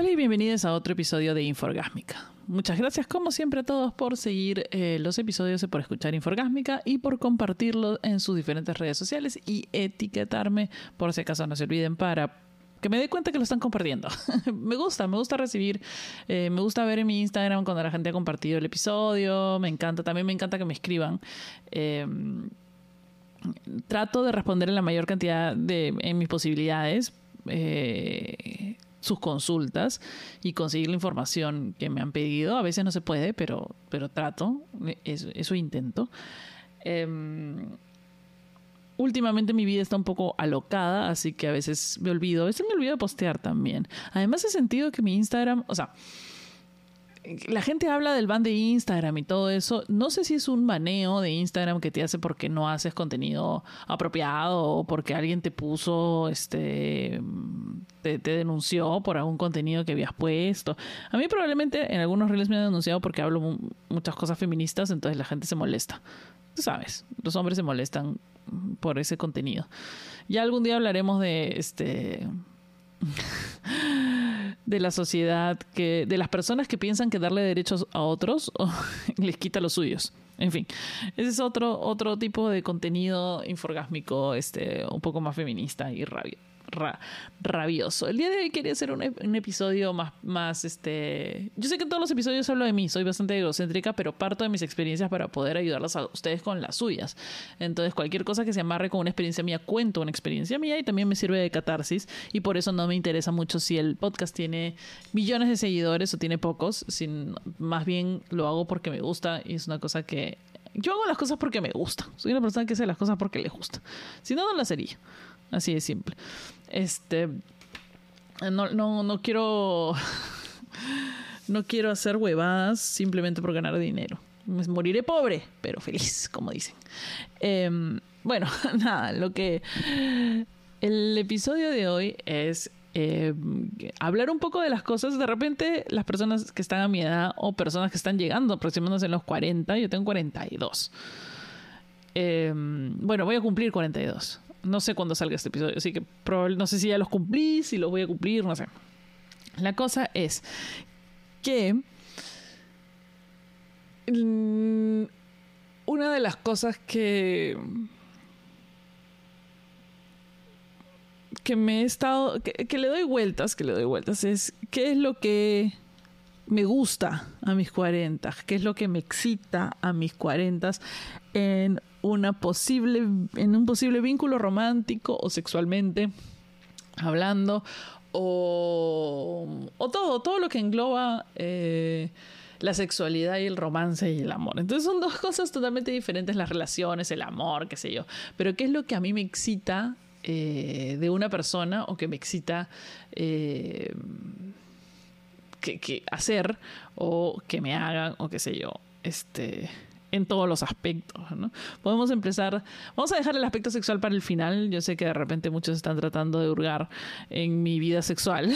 Hola y bienvenidos a otro episodio de Inforgásmica. Muchas gracias como siempre a todos por seguir eh, los episodios y por escuchar Inforgásmica y por compartirlo en sus diferentes redes sociales y etiquetarme por si acaso no se olviden para que me dé cuenta que lo están compartiendo. me gusta, me gusta recibir, eh, me gusta ver en mi Instagram cuando la gente ha compartido el episodio, me encanta, también me encanta que me escriban. Em, trato de responder en la mayor cantidad de en mis posibilidades. Eh, sus consultas y conseguir la información que me han pedido. A veces no se puede, pero, pero trato, eso, intento. Em, últimamente mi vida está un poco alocada, así que a veces me olvido, a veces me olvido de postear también. Además he sentido que mi Instagram, o sea, la gente habla del ban de Instagram y todo eso. No sé si es un baneo de Instagram que te hace porque no haces contenido apropiado o porque alguien te puso, este, te, denunció por algún contenido que habías puesto. A mí probablemente en algunos reels me han denunciado porque hablo muchas cosas feministas, entonces la gente se molesta. Tú sabes, los hombres se molestan por ese contenido. Ya algún día hablaremos de este de la sociedad, que, de las personas que piensan que darle derechos a otros les quita los suyos. En fin, ese es otro, otro tipo de contenido inforgásmico, este, un poco más feminista y rabia rabioso. El día de hoy quería hacer un, episodio más, más, este... Yo sé que en todos los episodios hablo de mí, soy bastante egocéntrica, pero parto de mis experiencias para poder ayudarlas a ustedes con las suyas. Entonces, cualquier cosa que se amarre con una experiencia mía, cuento una experiencia mía y también me sirve de catarsis. Y por eso no me interesa mucho si el podcast tiene millones de seguidores o tiene pocos, sin, más bien lo hago porque me gusta y es una cosa que yo hago las cosas porque me gusta. Soy una persona que hace las cosas porque le gusta. Si no, no las haría. Así de simple. Este. No, no, no quiero. no quiero hacer huevadas simplemente por ganar dinero. Moriré pobre, pero feliz, como dicen. Em, bueno, nada, lo que. El episodio de hoy es em, hablar un poco de las cosas. De repente, las personas que están a mi edad o personas que están llegando aproximadamente en los 40, yo tengo 42. Em, bueno, voy a cumplir 42. No sé cuándo salga este episodio, así que no sé si ya los cumplí, si los voy a cumplir, no sé. La cosa es que mm, una de las cosas que que me he estado que, que, le doy vueltas, que le doy vueltas es qué es lo que me gusta a mis 40, qué es lo que me excita a mis 40 en una posible, en un posible vínculo romántico o sexualmente hablando, o, todo, todo lo que engloba eh, la sexualidad y el romance y el amor. Entonces son dos cosas totalmente diferentes, las relaciones, el amor, qué sé yo. Pero ¿qué es lo que a mí me excita eh, de una persona o que me excita eh, que, hacer o que me hagan o qué sé yo? Este en todos los aspectos. ¿no? Podemos empezar, vamos a dejar el aspecto sexual para el final. Yo sé que de repente muchos están tratando de hurgar en mi vida sexual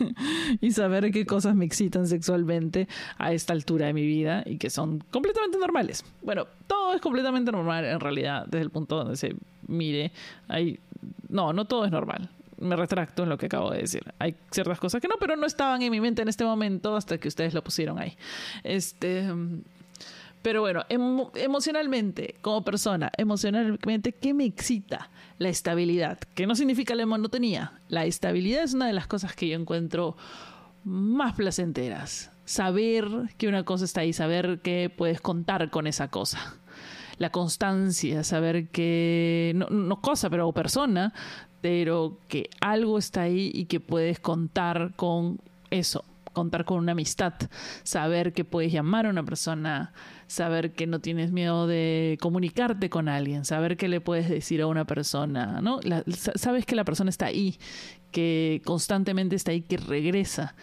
y saber qué cosas me excitan sexualmente a esta altura de mi vida y que son completamente normales. Bueno, todo es completamente normal en realidad desde el punto donde se mire. Hay, no, no todo es normal me retracto en lo que acabo de decir. Hay ciertas cosas que no, pero no estaban en mi mente en este momento hasta que ustedes lo pusieron ahí. Este, pero bueno, emocionalmente, como persona, emocionalmente, ¿qué me excita? La estabilidad, que no significa la monotonía. La estabilidad es una de las cosas que yo encuentro más placenteras. Saber que una cosa está ahí, saber que puedes contar con esa cosa. La constancia, saber que, no, no cosa, pero persona, pero que algo está ahí y que puedes contar con eso contar con una amistad, saber que puedes llamar a una persona, saber que no tienes miedo de comunicarte con alguien, saber que le puedes decir a una persona, ¿no? sabes que la persona está ahí, que constantemente está ahí, que regresa,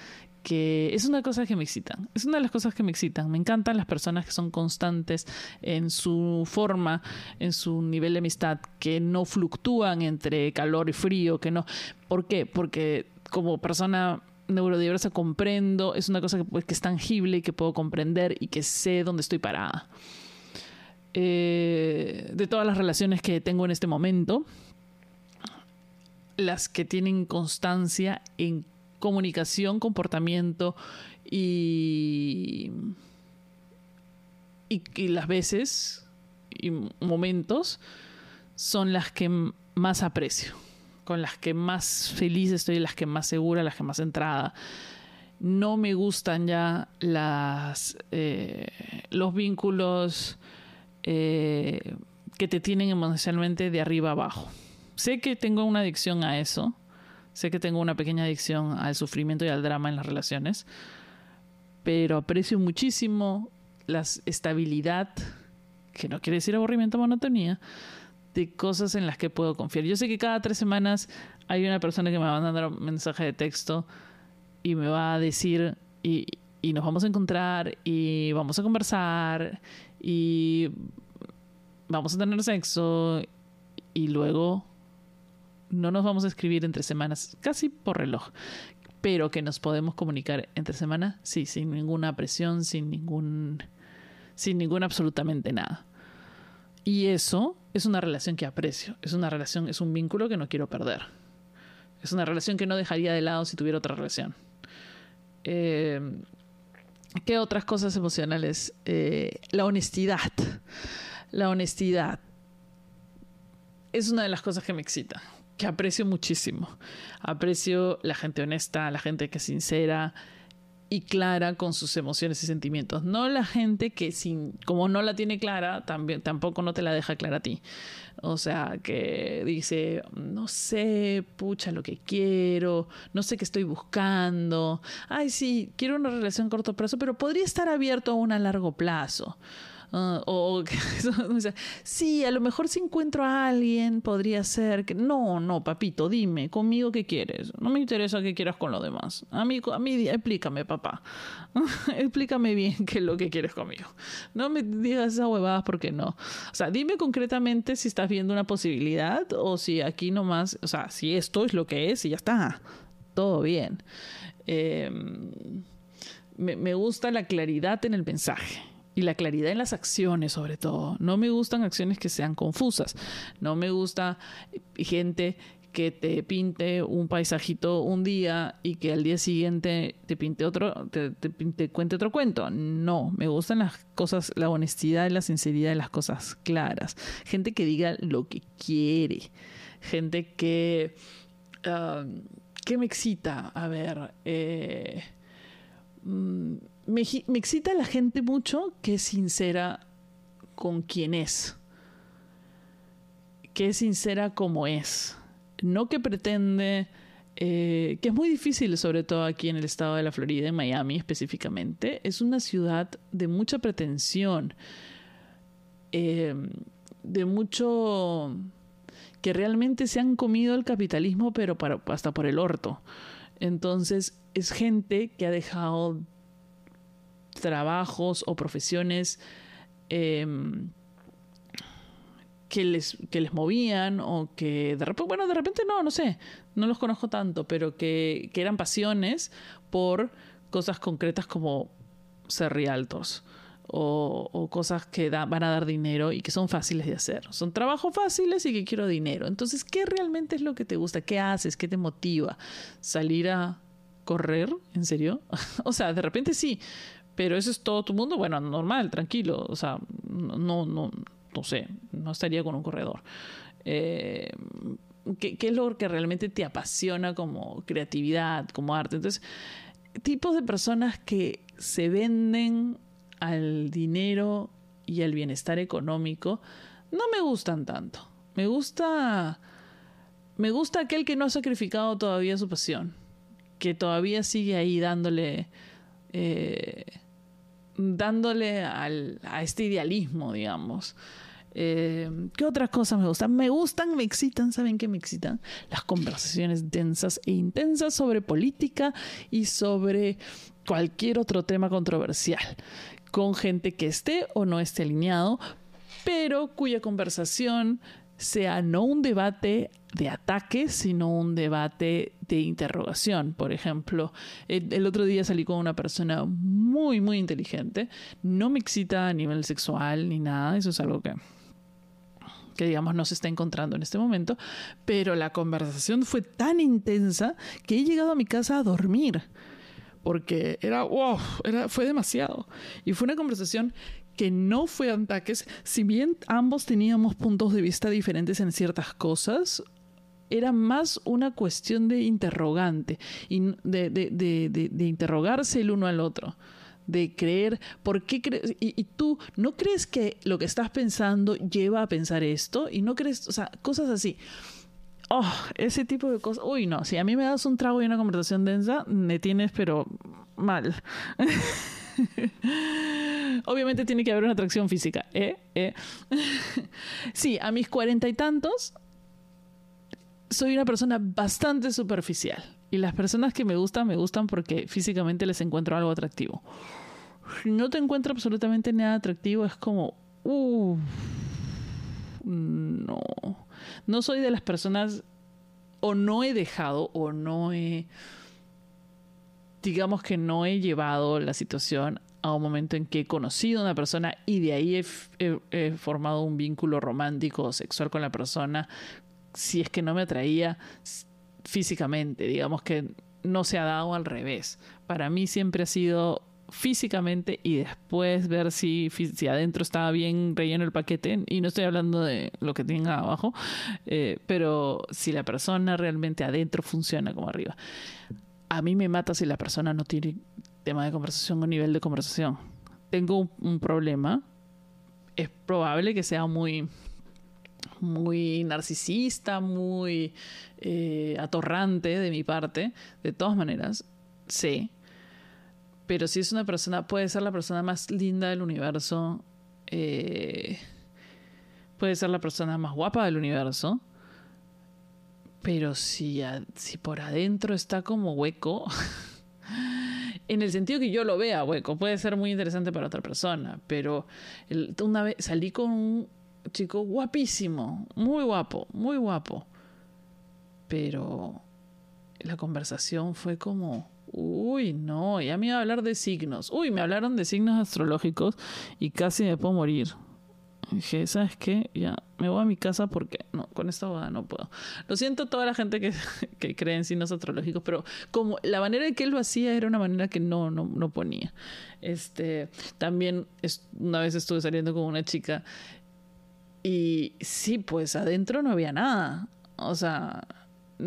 que es una cosa que me excitan. Es una de las cosas que me excitan. Me encantan las personas que son constantes en su forma, en su nivel de amistad, que no fluctúan entre calor y frío, que no. ¿Por qué? Porque como persona neurodiversa comprendo, es una cosa que, pues, que, es tangible y que puedo comprender y que sé dónde estoy parada. Eh, de todas las relaciones que tengo en este momento, las que tienen constancia en comunicación, comportamiento y, y, las veces y momentos son las que más aprecio, con las que más feliz estoy, las que más segura, las que más entrada. No me gustan ya las, eh, los vínculos eh, que te tienen emocionalmente de arriba abajo. Sé que tengo una adicción a eso, sé que tengo una pequeña adicción al sufrimiento y al drama en las relaciones, pero aprecio muchísimo la estabilidad, que no quiere decir aburrimiento o monotonía, de cosas en las que puedo confiar. Yo sé que cada tres semanas hay una persona que me va a mandar un mensaje de texto y me va a decir y, y nos vamos a encontrar y vamos a conversar y vamos a tener sexo y luego no nos vamos a escribir entre semanas, casi por reloj, pero que nos podemos comunicar entre semanas, sí, sin ninguna presión, sin ningún, sin ningún absolutamente nada. Y eso es una relación que aprecio, es una relación, es un vínculo que no quiero perder. Es una relación que no dejaría de lado si tuviera otra relación. Eh, ¿Qué otras cosas emocionales? Eh, la honestidad. La honestidad es una de las cosas que me excita, que aprecio muchísimo. Aprecio la gente honesta, la gente que es sincera, y clara con sus emociones y sentimientos. No la gente que sin, como no la tiene clara, también, tampoco no te la deja clara a ti. O sea, que dice, no sé, pucha, lo que quiero, no sé qué estoy buscando. Ay, sí, quiero una relación a corto plazo, pero podría estar abierto a una a largo plazo. Ah, o, sí, a lo mejor si encuentro a alguien podría ser que no, no, papito, dime, conmigo qué quieres. No me interesa qué quieras con lo demás. A mí, a mí explícame, papá. explícame bien qué es lo que quieres conmigo. No me digas esas huevadas porque no. O sea, dime concretamente si estás viendo una posibilidad o si aquí nomás, o sea, si esto es lo que es y ya está. Todo bien. Em, me, me gusta la claridad en el mensaje y la claridad en las acciones sobre todo. No me gustan acciones que sean confusas. No me gusta gente que te pinte un paisajito un día y que al día siguiente te pinte otro, te, te, cuente otro cuento. No, me gustan las cosas, la honestidad y la sinceridad de las cosas claras. Gente que diga lo que quiere. Gente que... Ah, ¿Qué me excita? A ver... Eh, mm, me, excita la gente mucho que es sincera con quien es. Que es sincera como es. No que pretende. Eh, que es muy difícil, sobre todo aquí en el estado de la Florida, en Miami específicamente. Es una ciudad de mucha pretensión. Eh, de mucho. que realmente se han comido el capitalismo, pero hasta por el orto. Entonces, es gente que ha dejado trabajos o profesiones em, que, les, que les movían o que de repente, bueno, de repente no, no sé, no los conozco tanto, pero que, eran pasiones por cosas concretas como ser rialtos. O, o, cosas que van a dar dinero y que son fáciles de hacer. Son trabajos fáciles y que quiero dinero. Entonces, ¿qué realmente es lo que te gusta? ¿Qué haces? ¿Qué te motiva? ¿Salir a correr? ¿En serio? o sea, de repente sí, pero eso es todo tu mundo, bueno, normal, tranquilo, o sea, no, no, no sé, no estaría con un corredor. Eh, ¿qué, es lo que realmente te apasiona como creatividad, como arte? Entonces, tipos de personas que se venden al dinero y al bienestar económico no me gustan tanto. Me gusta me gusta aquel que no ha sacrificado todavía su pasión, que todavía sigue ahí dándole eh, dándole al, a este idealismo, digamos. Eh, ¿Qué otras cosas me gustan? Me gustan, me excitan, ¿saben qué me excitan? Las conversaciones densas e intensas sobre política y sobre cualquier otro tema controversial, con gente que esté o no esté alineado, pero cuya conversación sea no un debate de ataque, sino un debate de interrogación. Por ejemplo, el, otro día salí con una persona muy, muy inteligente. No me excita a nivel sexual ni nada. Eso es algo que, que digamos no se está encontrando en este momento, pero la conversación fue tan intensa que he llegado a mi casa a dormir, porque era, wow, era, fue demasiado. Y fue una conversación que no fue ataques, si bien ambos teníamos puntos de vista diferentes en ciertas cosas, era más una cuestión de interrogante, y de, de interrogarse el uno al otro de creer, ¿por qué crees? Y, tú no crees que lo que estás pensando lleva a pensar esto y no crees, o sea, cosas así. Oh, ese tipo de cosas. Uy, no, si a mí me das un trago y una conversación densa, me tienes, pero mal. Obviamente tiene que haber una atracción física. ¿eh? ¿Eh? sí, a mis cuarenta y tantos soy una persona bastante superficial. Y las personas que me gustan, me gustan porque físicamente les encuentro algo atractivo. Si no te encuentro absolutamente nada atractivo, es como, no. No soy de las personas, o no he dejado, o no he, digamos que no he llevado la situación a un momento en que he conocido a una persona y de ahí he, formado un vínculo romántico o sexual con la persona si es que no me atraía físicamente, digamos que no se ha dado al revés. Para mí siempre ha sido físicamente y después ver si, si adentro estaba bien relleno el paquete y no estoy hablando de lo que tenga abajo eh, pero si la persona realmente adentro funciona como arriba a mí me mata si la persona no tiene tema de conversación o nivel de conversación tengo un problema es probable que sea muy muy narcisista, muy eh, atorrante de mi parte, de todas maneras, sé. Pero si es una persona, puede ser la persona más linda del universo, eh, puede ser la persona más guapa del universo, pero si, si por adentro está como hueco, en el sentido que yo lo vea hueco, puede ser muy interesante para otra persona, pero una vez salí con un chico guapísimo, muy guapo, muy guapo. Pero la conversación fue como, uy, no, ya me iba a hablar de signos. Uy, me hablaron de signos astrológicos y casi me puedo morir. Dije, ¿sabes qué? Ya me voy a mi casa porque no, con esta boda no puedo. Lo siento toda la gente que, que, cree en signos astrológicos, pero como la manera en que él lo hacía era una manera que no, no, no ponía. Este, también es, una vez estuve saliendo con una chica y sí, pues adentro no había nada. O sea,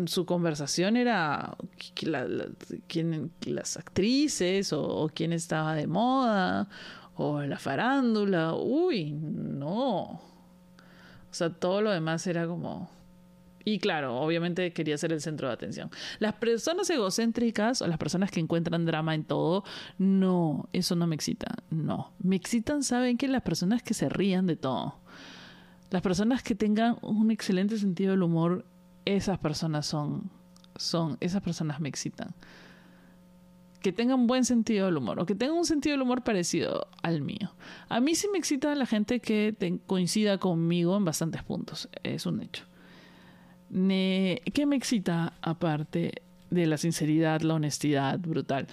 su conversación era quién, las actrices o, quién estaba de moda o la farándula. Uy, no. O sea, todo lo demás era como... Y claro, obviamente quería ser el centro de atención. Las personas egocéntricas o las personas que encuentran drama en todo, no, eso no me excita. No. Me excitan, ¿saben que Las personas que se rían de todo las personas que tengan un excelente sentido del humor, esas personas son, son, esas personas me excitan. Que tengan buen sentido del humor o que tengan un sentido del humor parecido al mío. A mí sí me excita la gente que coincida conmigo en bastantes puntos, es un hecho. ¿Qué me excita aparte de la sinceridad, la honestidad brutal?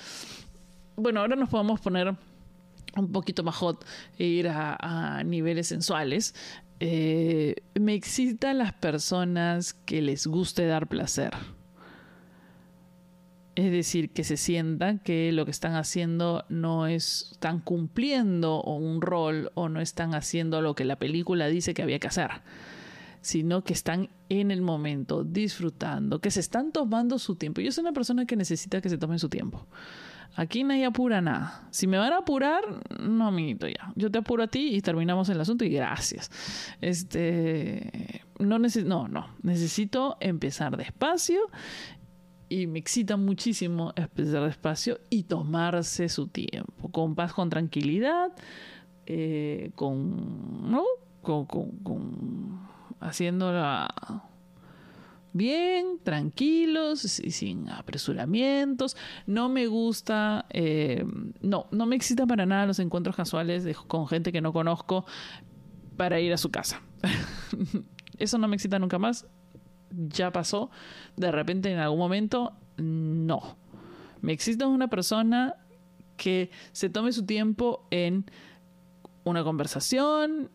Bueno, ahora nos podemos poner un poquito más hot e ir a, a niveles sensuales. Eh, me excitan las personas que les guste dar placer. Es decir, que se sientan que lo que están haciendo no es, están cumpliendo un rol o no están haciendo lo que la película dice que había que hacer, sino que están en el momento, disfrutando, que se están tomando su tiempo. Yo soy una persona que necesita que se tomen su tiempo. Aquí nadie apura nada. Si me van a apurar, no, amiguito, ya. Yo te apuro a ti y terminamos el asunto y gracias. Este. No, no, no. Necesito empezar despacio y me excita muchísimo empezar despacio y tomarse su tiempo. Con paz, con tranquilidad, eh, con. ¿No? Con, con, con. haciendo la bien, tranquilos y sin apresuramientos. No me gusta, eh, no, no me excita para nada los encuentros casuales con gente que no conozco para ir a su casa. Eso no me excita nunca más. Ya pasó. De repente, en algún momento, no. Me excita una persona que se tome su tiempo en una conversación,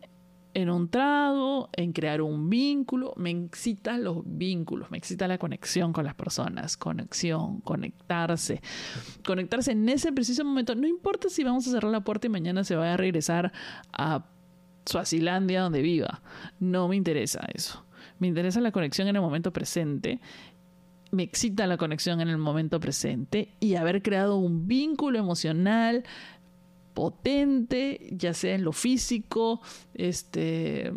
en un trago, en crear un vínculo. Me excita los vínculos, me excita la conexión con las personas, conexión, conectarse. Conectarse en ese preciso momento. No importa si vamos a cerrar la puerta y mañana se va a regresar a Suazilandia donde viva. No me interesa eso. Me interesa la conexión en el momento presente me excita la conexión en el momento presente y haber creado un vínculo emocional potente, ya sea en lo físico, este,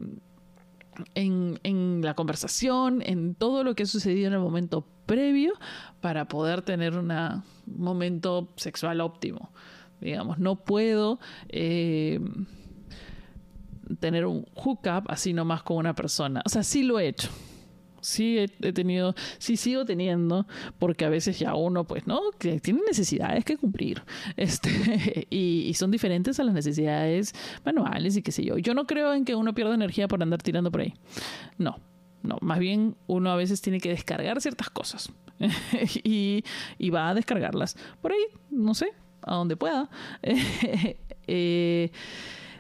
en, en, la conversación, en todo lo que ha sucedido en el momento previo para poder tener un momento sexual óptimo. Digamos, no puedo eh, tener un hookup así nomás con una persona. O sea, sí lo he hecho sí he, tenido, sí sigo teniendo, porque a veces ya uno, pues, ¿no? Que tiene necesidades que cumplir. Este, y, son diferentes a las necesidades manuales y qué sé yo. Yo no creo en que uno pierda energía por andar tirando por ahí. No. No, más bien uno a veces tiene que descargar ciertas cosas y, y va a descargarlas por ahí, no sé, a donde pueda. Eh,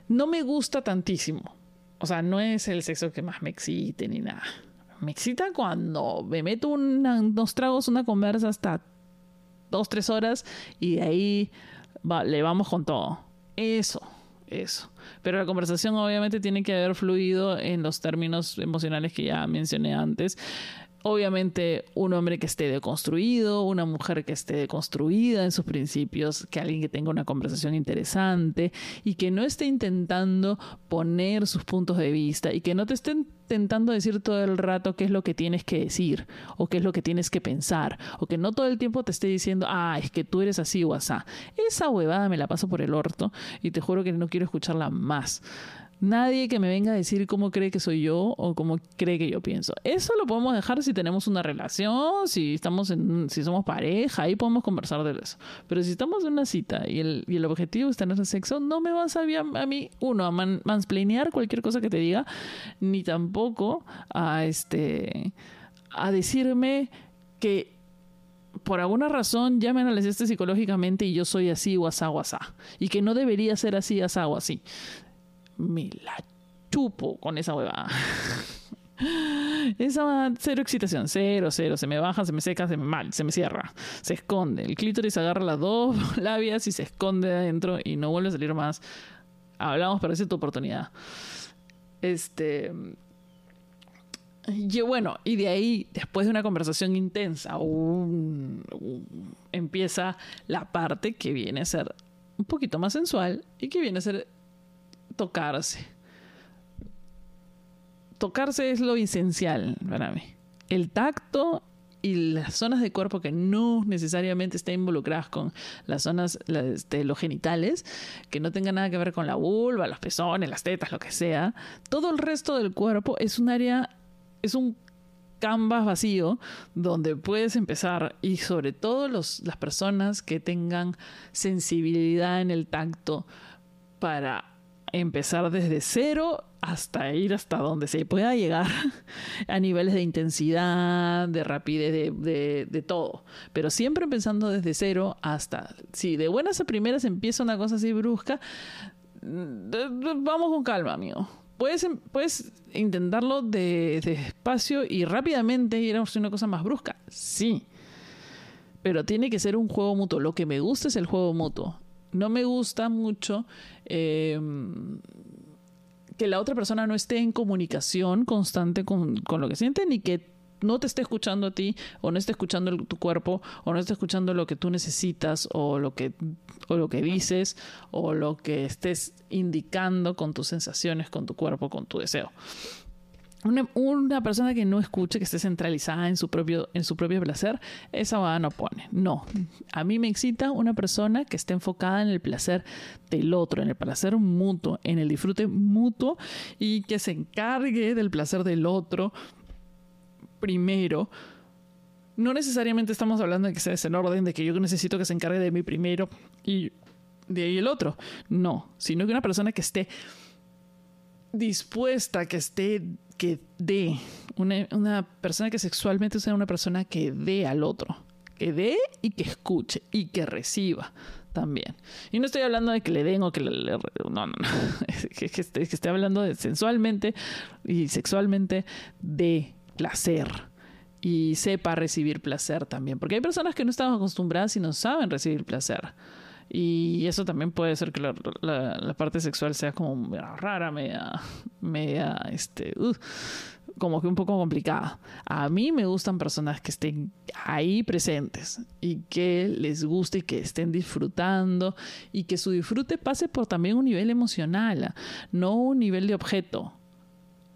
no me gusta tantísimo. O sea, no es el sexo que más me excite ni nada me excita cuando me meto unos tragos, una conversa hasta dos, tres horas y de ahí le vamos con todo. Eso, eso. Pero la conversación obviamente tiene que haber fluido en los términos emocionales que ya mencioné antes obviamente un hombre que esté deconstruido, una mujer que esté deconstruida en sus principios, que alguien que tenga una conversación interesante y que no esté intentando poner sus puntos de vista y que no te esté intentando decir todo el rato qué es lo que tienes que decir o qué es lo que tienes que pensar o que no todo el tiempo te esté diciendo, ah, es que tú eres así o asá. Esa huevada me la paso por el orto y te juro que no quiero escucharla más. Nadie que me venga a decir cómo cree que soy yo o cómo cree que yo pienso. Eso lo podemos dejar si tenemos una relación, si estamos en, si somos pareja, ahí podemos conversar de eso. Pero si estamos en una cita y el, y el objetivo es tener sexo, no me vas a, a mí, uno, a man, mansplainear cualquier cosa que te diga, ni tampoco a este a decirme que por alguna razón ya me analizaste psicológicamente y yo soy así o asá o asá. Y que no debería ser así, asá o así me la chupo con esa huevada. Esa cero excitación, cero, cero. Se me baja, se me seca, se me mal, se me cierra, se esconde. El clítoris agarra las dos labias y se esconde adentro y no vuelve a salir más. Hablamos, pero esa tu oportunidad. Este. Y bueno, y de ahí, después de una conversación intensa, empieza la parte que viene a ser un poquito más sensual y que viene a ser tocarse. Tocarse es lo esencial para mí. El tacto y las zonas de cuerpo que no necesariamente estén involucradas con las zonas de este, los genitales, que no tengan nada que ver con la vulva, los pezones, las tetas, lo que sea, todo el resto del cuerpo es un área, es un canvas vacío donde puedes empezar y sobre todo los, las personas que tengan sensibilidad en el tacto para empezar desde cero hasta ir hasta donde se pueda llegar a niveles de intensidad, de rapidez, de, todo. Pero siempre empezando desde cero hasta, si de buenas a primeras empieza una cosa así brusca, vamos con calma, amigo. Puedes, em, puedes intentarlo de, despacio y rápidamente ir a una cosa más brusca. Sí. Pero tiene que ser un juego mutuo. Lo que me gusta es el juego mutuo no me gusta mucho em, que la otra persona no esté en comunicación constante con, lo que siente ni que no te esté escuchando a ti o no esté escuchando tu cuerpo o no esté escuchando lo que tú necesitas o lo que o lo que dices o lo que estés indicando con tus sensaciones, con tu cuerpo, con tu deseo. Una, persona que no escuche, que esté centralizada en su propio, en su propio placer, esa va no pone. No. A mí me excita una persona que esté enfocada en el placer del otro, en el placer mutuo, en el disfrute mutuo y que se encargue del placer del otro primero. No necesariamente estamos hablando de que sea en orden, de que yo necesito que se encargue de mí primero y de ahí el otro. No, sino que una persona que esté dispuesta, que esté que dé, una, persona que sexualmente sea una persona que dé al otro, que dé y que escuche y que reciba también. Y no estoy hablando de que le den o que le... no, no, no. Es que, que estoy hablando de sensualmente y sexualmente de placer. Y sepa recibir placer también. Porque hay personas que no están acostumbradas y no saben recibir placer. Y eso también puede ser que la, parte sexual sea como rara, media, media, este, uh, como que un poco complicada. A mí me gustan personas que estén ahí presentes y que les guste y que estén disfrutando y que su disfrute pase por también un nivel emocional, no un nivel de objeto.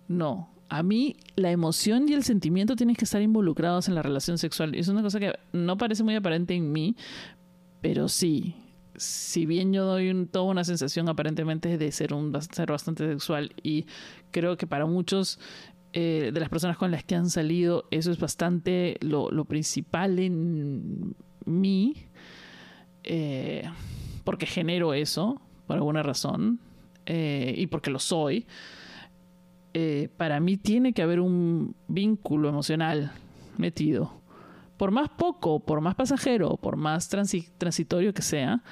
No. A mí la emoción y el sentimiento tienen que estar involucrados en la relación sexual. Es una cosa que no parece muy aparente en mí, pero sí, si bien yo doy toda una sensación aparentemente de ser un ser bastante sexual y creo que para muchos eh, de las personas con las que han salido, eso es bastante lo, lo principal en mí, eh, porque genero eso, por alguna razón, eh, y porque lo soy. Eh, para mí tiene que haber un vínculo emocional metido. Por más poco, por más pasajero, por más transi transitorio que sea,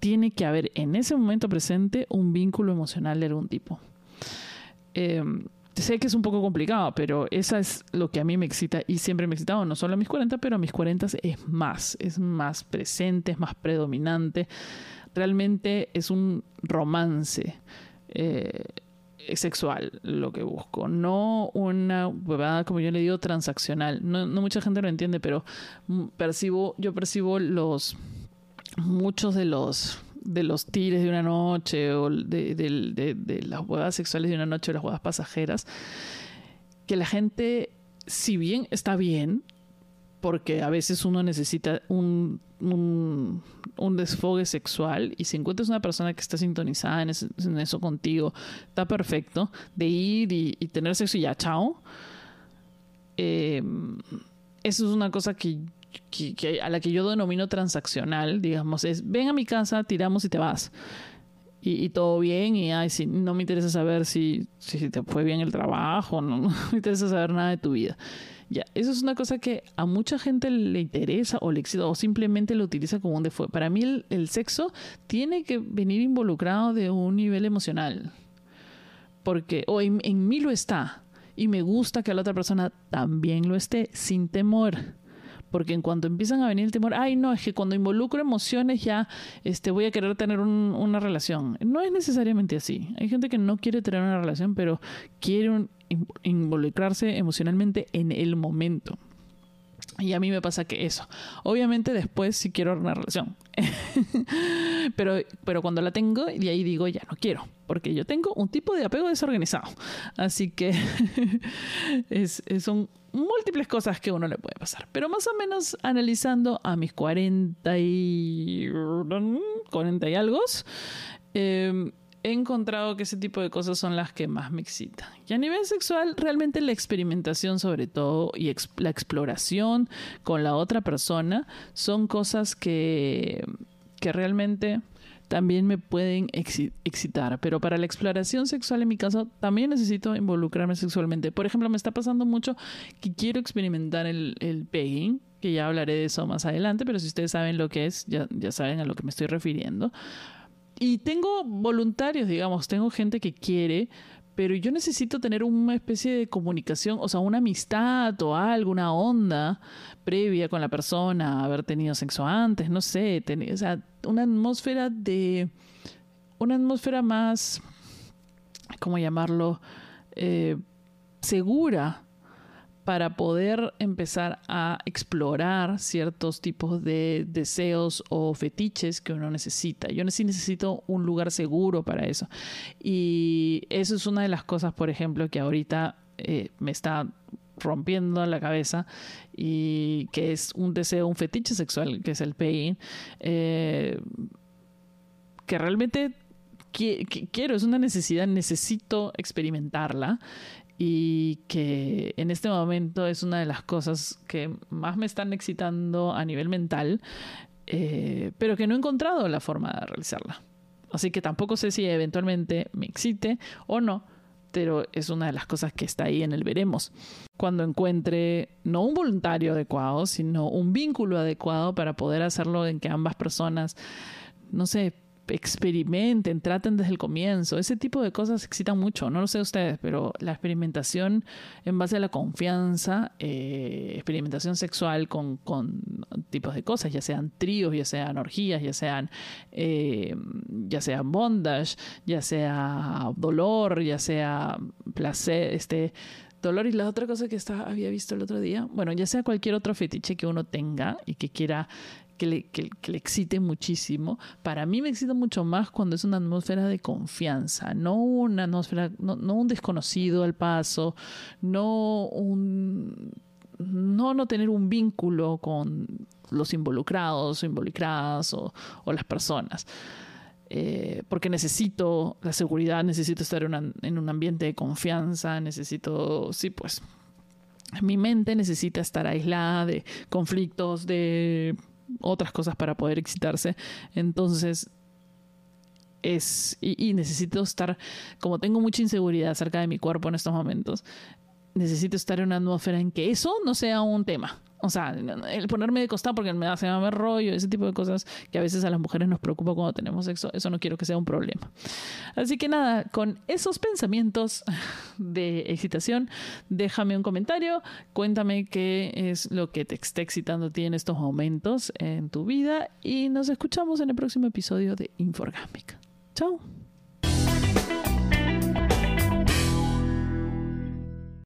tiene que haber en ese momento presente un vínculo emocional de algún tipo. Eh, sé que es un poco complicado, pero esa es lo que a mí me excita y siempre me ha excitado, no solo a mis 40, pero a mis 40 es más, es más presente, es más predominante. Realmente es un romance eh, sexual lo que busco, no una como yo le digo, transaccional. No, mucha gente lo entiende, pero percibo, yo percibo los muchos de los de los tires de una noche o de, de, las bodas sexuales de una noche o las bodas pasajeras, que la gente, si bien está bien, porque a veces uno necesita un, un, un, desfogue sexual y si encuentras una persona que está sintonizada en eso, en eso contigo, está perfecto, de ir y, y tener sexo y ya, chao. Eh, eso es una cosa que que, que, a la que yo denomino transaccional, digamos, es ven a mi casa, tiramos y te vas. Y, y todo bien, y ay, si, no me interesa saber si, si te fue bien el trabajo, no, no me interesa saber nada de tu vida. Ya, eso es una cosa que a mucha gente le interesa o le excita o simplemente lo utiliza como un default. Para mí el, sexo tiene que venir involucrado de un nivel emocional. Porque, o en, mí lo está. Y me gusta que la otra persona también lo esté, sin temor porque en cuanto empiezan a venir el temor, ay no, es que cuando involucro emociones ya este, voy a querer tener un, una relación. No es necesariamente así. Hay gente que no quiere tener una relación, pero quiere un, involucrarse emocionalmente en el momento. Y a mí me pasa que eso. Obviamente después sí quiero una relación. pero, pero cuando la tengo, y ahí digo, ya no quiero. Porque yo tengo un tipo de apego desorganizado. Así que son múltiples cosas que uno le puede pasar. Pero más o menos analizando a mis 40 y, 40 y algo, eh, he encontrado que ese tipo de cosas son las que más me excitan. Y a nivel sexual, realmente la experimentación sobre todo y ex la exploración con la otra persona son cosas que, que realmente también me pueden excitar. Pero para la exploración sexual, en mi caso, también necesito involucrarme sexualmente. Por ejemplo, me está pasando mucho que quiero experimentar el, el pegging, que ya hablaré de eso más adelante, pero si ustedes saben lo que es, ya, ya saben a lo que me estoy refiriendo. Y tengo voluntarios, digamos, tengo gente que quiere, pero yo necesito tener una especie de comunicación, o sea, una amistad o algo, una onda previa con la persona, haber tenido sexo antes, no sé, tener, o sea, una atmósfera de, una atmósfera más, ¿cómo llamarlo? Eh, segura para poder empezar a explorar ciertos tipos de deseos o fetiches que uno necesita. Yo sí necesito un lugar seguro para eso. Y eso es una de las cosas, por ejemplo, que ahorita eh, me está rompiendo la cabeza y que es un deseo, un fetiche sexual, que es el pain, eh, que realmente quiero, es una necesidad, necesito experimentarla y que en este momento es una de las cosas que más me están excitando a nivel mental, eh, pero que no he encontrado la forma de realizarla. Así que tampoco sé si eventualmente me excite o no, pero es una de las cosas que está ahí en el veremos. Cuando encuentre no un voluntario adecuado, sino un vínculo adecuado para poder hacerlo en que ambas personas no sé, experimenten, traten desde el comienzo. Ese tipo de cosas excitan mucho. No lo sé ustedes, pero la experimentación en base a la confianza, eh, experimentación sexual con, tipos de cosas, ya sean tríos, ya sean orgías, ya sean, eh, ya sea bondage, ya sea dolor, ya sea placer, este dolor y la otra cosa que estaba, había visto el otro día, bueno, ya sea cualquier otro fetiche que uno tenga y que quiera que le, que, le, excite muchísimo. Para mí me excita mucho más cuando es una atmósfera de confianza, no una atmósfera, no, un desconocido al paso, no un no, no tener un vínculo con los involucrados o involucradas o, las personas. Eh, porque necesito la seguridad, necesito estar en un ambiente de confianza, necesito, sí, pues, mi mente necesita estar aislada de conflictos, de otras cosas para poder excitarse. Entonces, es. Y, necesito estar. Como tengo mucha inseguridad acerca de mi cuerpo en estos momentos, necesito estar en una atmósfera en que eso no sea un tema. O sea, el ponerme de costado porque me hace me rollo, ese tipo de cosas que a veces a las mujeres nos preocupa cuando tenemos sexo, eso no quiero que sea un problema. Así que nada, con esos pensamientos de excitación, déjame un comentario, cuéntame qué es lo que te está excitando a ti en estos momentos en tu vida y nos escuchamos en el próximo episodio de Inforgámica. Chao.